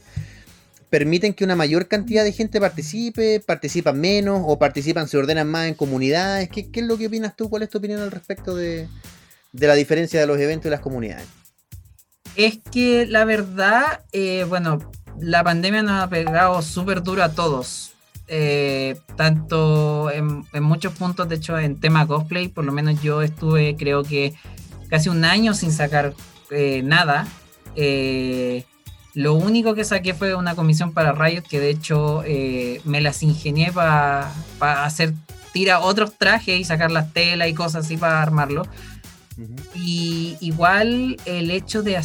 permiten que una mayor cantidad de gente participe, participan menos o participan, se ordenan más en comunidades? ¿Qué, es lo que opinas tú? ¿Cuál es tu opinión al respecto de, de la diferencia de los eventos y las comunidades? Es que la verdad, eh, bueno, la pandemia nos ha pegado súper duro a todos. Eh, tanto en, muchos puntos, de hecho, en tema cosplay, por lo menos yo estuve, creo que casi un año sin sacar nada. lo único que saqué fue una comisión para Riot, que de hecho me las ingenié para hacer, tira otros trajes y sacar las telas y cosas así para armarlo. Y igual el hecho de,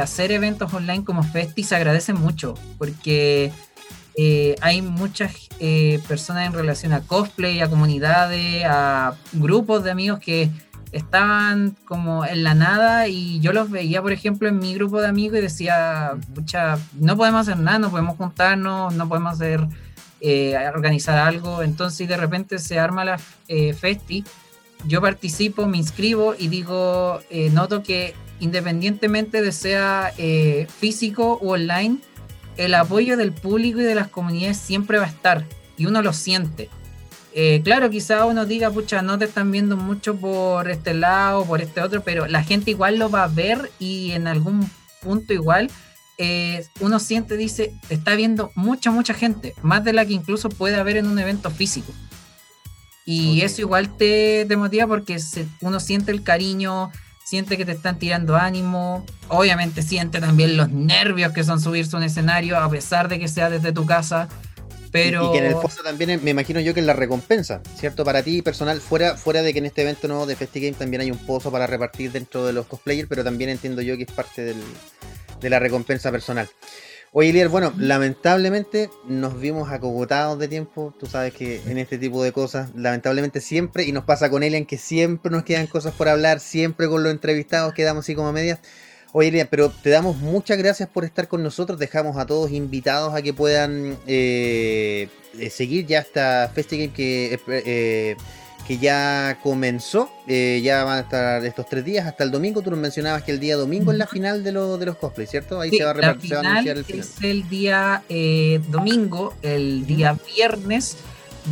hacer eventos online como Festi se agradece mucho, porque eh, hay muchas eh, personas en relación a cosplay, a comunidades, a grupos de amigos que estaban como en la nada y yo los veía, por ejemplo, en mi grupo de amigos y decía, pucha, no podemos hacer nada, no podemos juntarnos, no podemos hacer, eh, organizar algo. Entonces de repente se arma la Festi yo participo, me inscribo y digo, eh, noto que independientemente de sea eh, físico o online, el apoyo del público y de las comunidades siempre va a estar y uno lo siente. Eh, claro, quizá uno diga, pucha, no te están viendo mucho por este lado, por este otro, pero la gente igual lo va a ver y en algún punto igual uno siente, dice, está viendo mucha, mucha gente, más de la que incluso puede haber en un evento físico. Y eso igual te, motiva porque uno siente el cariño, siente que te están tirando ánimo, obviamente siente también los nervios que son subirse a un escenario a pesar de que sea desde tu casa. Pero... Y, que en el fondo también me imagino yo que es la recompensa, ¿cierto? Para ti personal, fuera, fuera de que en este evento nuevo de FestiGame también hay un pozo para repartir dentro de los cosplayers, pero también entiendo yo que es parte de la recompensa personal. Oye, Lier, bueno, lamentablemente nos vimos acogotados de tiempo. Tú sabes que en este tipo de cosas, lamentablemente siempre, y nos pasa con Elian, que siempre nos quedan cosas por hablar, siempre con los entrevistados quedamos así como a medias. Oye, Elian, pero te damos muchas gracias por estar con nosotros. Dejamos a todos invitados a que puedan eh, eh, seguir ya esta FestiGame que. Eh, que ya comenzó, eh, ya van a estar estos tres días hasta el domingo. Tú nos mencionabas que el día domingo es la final de, de los cosplays, ¿cierto? Ahí se, va a repartir, a anunciar el final. Es el día eh, domingo, el día viernes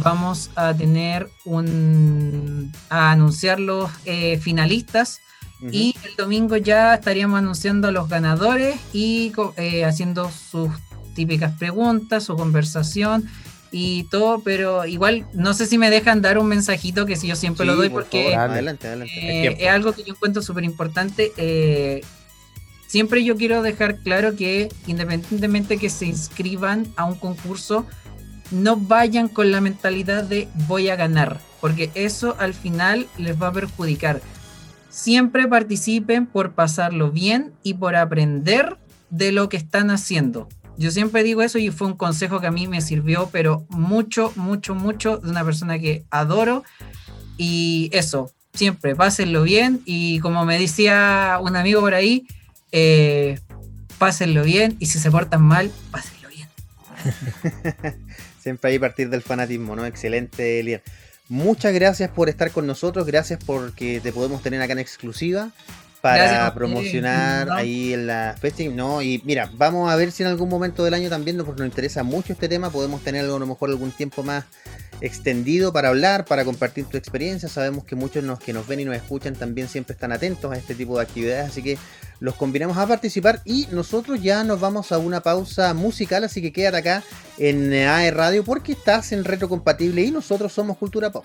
vamos a tener un a anunciar los eh, finalistas y el domingo ya estaríamos anunciando a los ganadores y haciendo sus típicas preguntas, su conversación y todo, pero igual no sé si me dejan dar un mensajito que si yo siempre lo doy porque adelante, adelante. Eh, es algo que yo encuentro súper importante. Eh, siempre yo quiero dejar claro que independientemente que se inscriban a un concurso, no vayan con la mentalidad de voy a ganar, porque eso al final les va a perjudicar. Siempre participen por pasarlo bien y por aprender de lo que están haciendo. Yo siempre digo eso y fue un consejo que a mí me sirvió, pero mucho, mucho, mucho de una persona que adoro. Y eso, siempre, pásenlo bien. Y como me decía un amigo por ahí, eh, pásenlo bien. Y si se portan mal, pásenlo bien. siempre hay partir del fanatismo, ¿no? Excelente, Elian. Muchas gracias por estar con nosotros, gracias porque te podemos tener acá en exclusiva para promocionar ahí en la festival. No, y mira, vamos a ver si en algún momento del año también, porque nos interesa mucho este tema, podemos tener a lo mejor algún tiempo más extendido para hablar, para compartir tu experiencia. Sabemos que muchos los que nos ven y nos escuchan también siempre están atentos a este tipo de actividades, así que los combinamos a participar y nosotros ya nos vamos a una pausa musical, así que quédate acá en AE Radio porque estás en retrocompatible y nosotros somos Cultura Pop.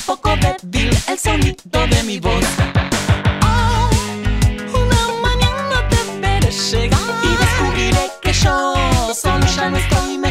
el sonido de mi voz. Oh, una mañana te veré llegar y descubriré que yo solo ya no estoy mejor.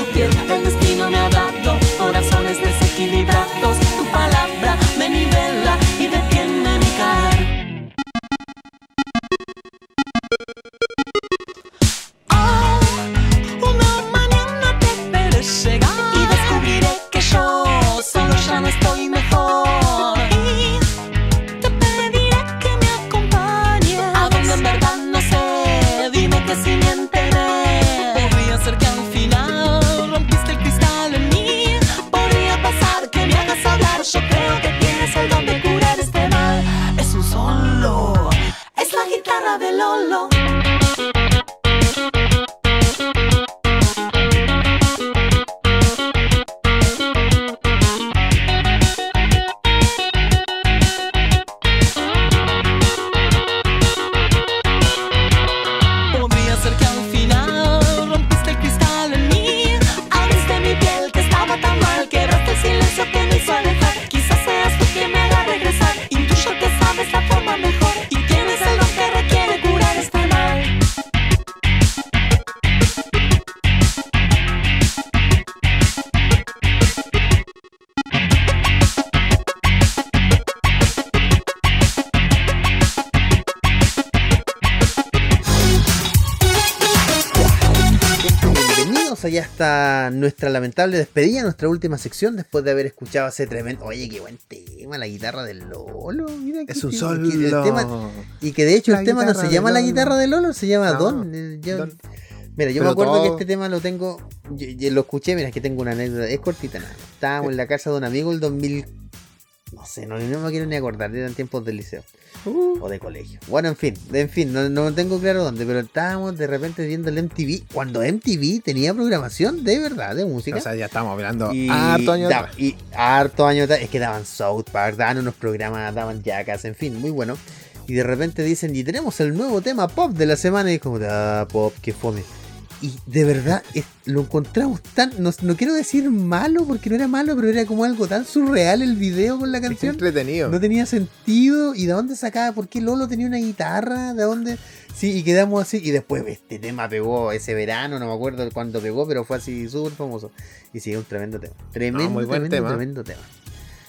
lamentable despedida, nuestra última sección, después de haber escuchado ese tremendo. Oye, qué buen tema, la guitarra del Lolo. Mira Es un solo. que el tema- y que de hecho La el tema no se llama la guitarra de Lolo, se llama No, Don. Eh, yo- Don. Mira, yo Pero me acuerdo todo- que este tema lo tengo. Yo, yo lo escuché, mira, es que tengo una anécdota. Es cortita nada. Estábamos en la casa de un amigo el 2000. No sé, no, no me quiero ni acordar, eran tiempos del liceo. O de colegio. Bueno, en fin, en fin, no, no tengo claro dónde, pero estábamos de repente viendo el MTV. Cuando MTV tenía programación de verdad, de música. O sea, ya estamos hablando Y harto da- atrás. Y harto atrás. Es que daban South Park, daban unos programas, daban Jackass, en fin, muy bueno. Y de repente dicen, y tenemos el nuevo tema pop de la semana. Y es como, ah, pop, que fome. Y de verdad es- lo encontramos tan. No, no quiero decir malo, porque no era malo, pero era como algo tan surreal el video con la canción. entretenido. No tenía sentido. ¿Y de dónde sacaba? ¿Por qué Lolo tenía una guitarra? ¿De dónde? Sí, y quedamos así. Y después este tema pegó ese verano, no me acuerdo cuándo pegó, pero fue así súper famoso. Y sí, un tremendo tema. Tremendo, muy buen tremendo, tema. tremendo tema.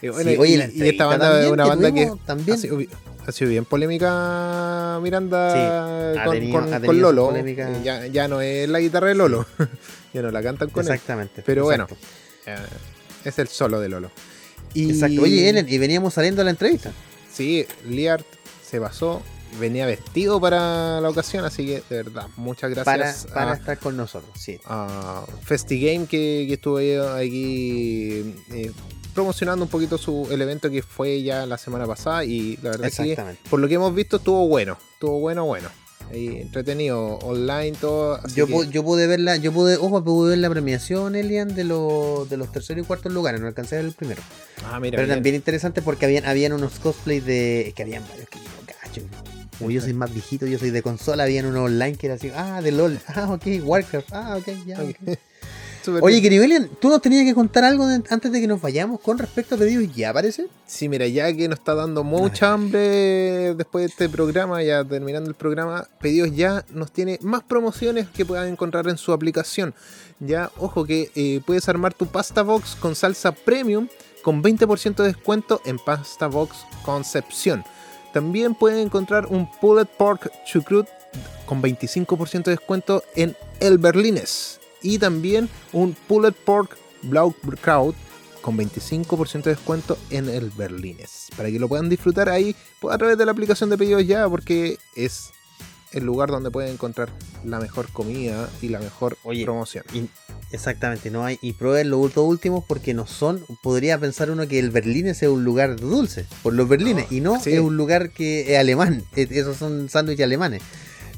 Y, bueno, Sí, y- oye, la y esta banda es una banda que también. sido, ha sido bien polémica Miranda Sí, con, tenido- Lolo. polémica. Eh, Ya, ya no es la guitarra de Lolo. ya no la cantan con él. Exactamente. Pero bueno, exacto. Eh, es el solo de Lolo. Y, Exacto. Oye, Ellen, y veníamos saliendo a la entrevista. Sí, Liard se basó. Venía vestido para la ocasión, así que de verdad, muchas Para, gracias para a, estar con nosotros, sí. a FestiGame que, que estuvo aquí eh, promocionando un poquito su el evento que fue ya la semana pasada y la verdad es que por lo que hemos visto estuvo bueno, estuvo bueno, bueno. Ahí, entretenido, online, todo. Yo, que- yo pude ver la, yo pude, ojo, pude ver la premiación, Elian, de, los de los terceros y cuartos lugares, no alcancé a ver el primero. ah, mira, Pero también interesante porque habían, habían unos cosplays de. Que habían varios que yo cacho. Como yo soy más viejito, yo soy de consola, habían unos online que era así, ah, de LOL, ah, ok, Warcraft, ah, ok, ya. Ok. ok. Súper Oye, bien. querido Elian, tú nos tenías que contar algo de- antes de que nos vayamos con respecto a pedidos ya, parece. Sí, mira, ya que nos está dando mucha hambre después de este programa, ya terminando el programa, Pedidos Ya nos tiene más promociones que puedan encontrar en su aplicación. Ya, ojo que eh, puedes armar tu pasta box con salsa premium con 20% de descuento en Pasta Box Concepción. También pueden encontrar un Pulled Pork Chucrut con 25% de descuento en El Berlines. Y también un Pulled Pork Blaukraut con 25% de descuento en el Berlines. Para que lo puedan disfrutar ahí pues, a través de la aplicación de pedidos ya, porque es el lugar donde pueden encontrar la mejor comida y la mejor Oye, promoción. Y- exactamente, no hay. Y prueben los dos últimos porque no son. Podría pensar uno que el Berlines es un lugar dulce, por los berlines, No, y no sí. es un lugar que es alemán. es- Esos son sándwiches alemanes.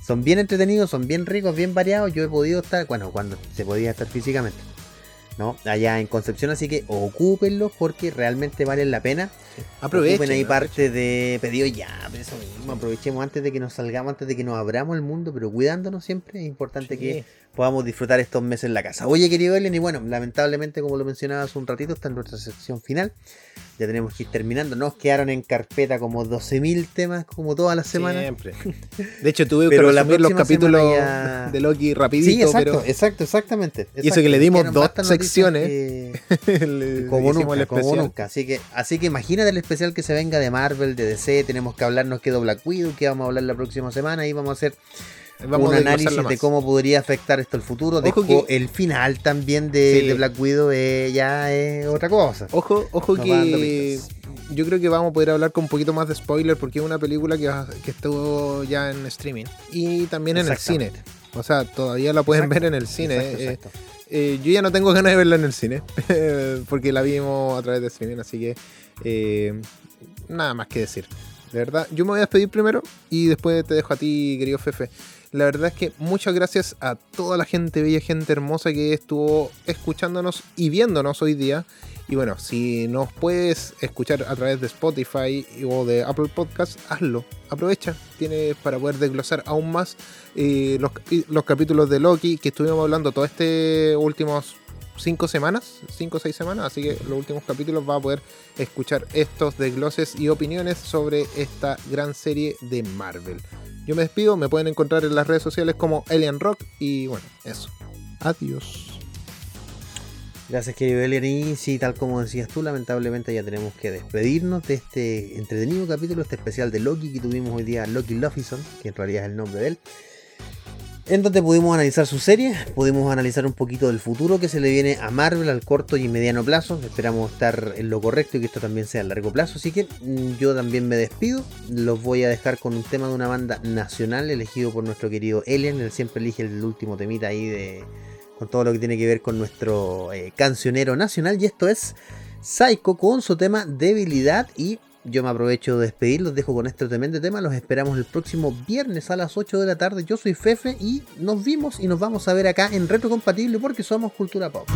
Son bien entretenidos, son bien ricos, bien variados. Yo he podido estar, bueno, cuando se podía estar físicamente, ¿no? Allá en Concepción, así que ocúpenlos porque realmente valen la pena. Aprovechen. Ocupen ahí aprovechen. parte de pedido ya, pero eso mismo, aprovechemos antes de que nos salgamos, antes de que nos abramos el mundo, pero cuidándonos siempre. Es importante que. Podamos disfrutar estos meses en la casa. Oye, querido Ellen, y bueno, lamentablemente, como lo mencionaba hace un ratito, está en nuestra sección final. Ya tenemos que ir terminando. Nos quedaron en carpeta como 12.000 temas, como todas las semanas. Siempre. De hecho, tuve que resumir los capítulos de Loki rapidito. Sí, exacto, exacto, exactamente. Y eso que le dimos dos secciones. como nunca, como nunca. Así que, así que imagínate el especial que se venga de Marvel, de DC. Tenemos que hablarnos quedó Black Widow, que vamos a hablar la próxima semana. Y vamos a hacer un análisis de cómo podría afectar esto el futuro. De el final también de, Black Widow eh, ya es otra cosa. Ojo, ojo que yo creo que vamos a poder hablar con un poquito más de spoiler porque es una película que, que estuvo ya en streaming y también en el cine. O sea, todavía la pueden ver en el cine. Eh, eh, yo ya no tengo ganas de verla en el cine porque la vimos a través de streaming, así que nada más que decir. De verdad, yo me voy a despedir primero y después te dejo a ti, querido Fefe. La verdad es que muchas gracias a toda la gente bella, gente hermosa que estuvo escuchándonos y viéndonos hoy día. Y bueno, si nos puedes escuchar a través de Spotify o de Apple Podcasts, hazlo. Aprovecha. Tienes para poder desglosar aún más eh, los, los capítulos de Loki que estuvimos hablando todos este últimos cinco semanas, cinco o seis semanas, así que los últimos capítulos va a poder escuchar estos desgloses y opiniones sobre esta gran serie de Marvel. Yo me despido, me pueden encontrar en las redes sociales como Alien Rock y bueno, eso. Adiós. Gracias querido Elian y sí, tal como decías tú, lamentablemente ya tenemos que despedirnos de este entretenido capítulo, este especial de Loki que tuvimos hoy día, Loki Luffison, que en realidad es el nombre de él en donde pudimos analizar su serie, pudimos analizar un poquito del futuro que se le viene a Marvel al corto y mediano plazo. Esperamos estar en lo correcto y que esto también sea a largo plazo. Así que mm, yo también me despido. Los voy a dejar con un tema de una banda nacional elegido por nuestro querido Elian. Él siempre elige el último temita ahí de con todo lo que tiene que ver con nuestro eh, cancionero nacional. Y esto es Psycho con su tema Debilidad y yo me aprovecho de despedir, los dejo con este tremendo tema. Los esperamos el próximo viernes a las 8 de la tarde. Yo soy Fefe y nos vimos y nos vamos a ver acá en Retro Compatible porque somos Cultura Pop.